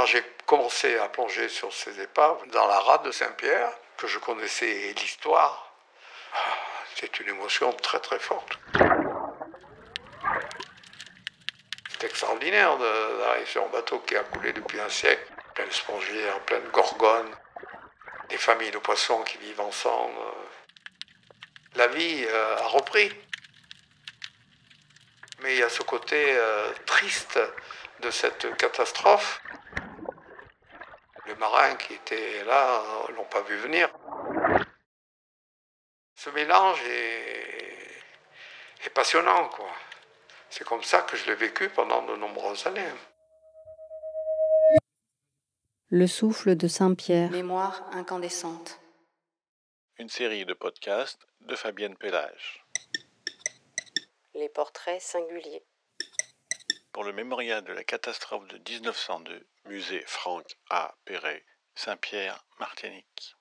Quand j'ai commencé à plonger sur ces épaves, dans la rade de Saint-Pierre, que je connaissais l'histoire, ah, c'est une émotion très très forte. C'est extraordinaire d'arriver sur un bateau qui a coulé depuis un siècle, plein de spongières, plein de gorgones, des familles de poissons qui vivent ensemble. La vie euh, a repris. Mais il y a ce côté euh, triste de cette catastrophe les marins qui étaient là ne l'ont pas vu venir. Ce mélange est, passionnant, quoi. C'est comme ça que je l'ai vécu pendant de nombreuses années. Le souffle de Saint-Pierre. Mémoire incandescente. Une série de podcasts de Fabienne Pellage. Les portraits singuliers. Pour le mémorial de la catastrophe de 1902, musée Franck A. Perret, Saint-Pierre, Martinique.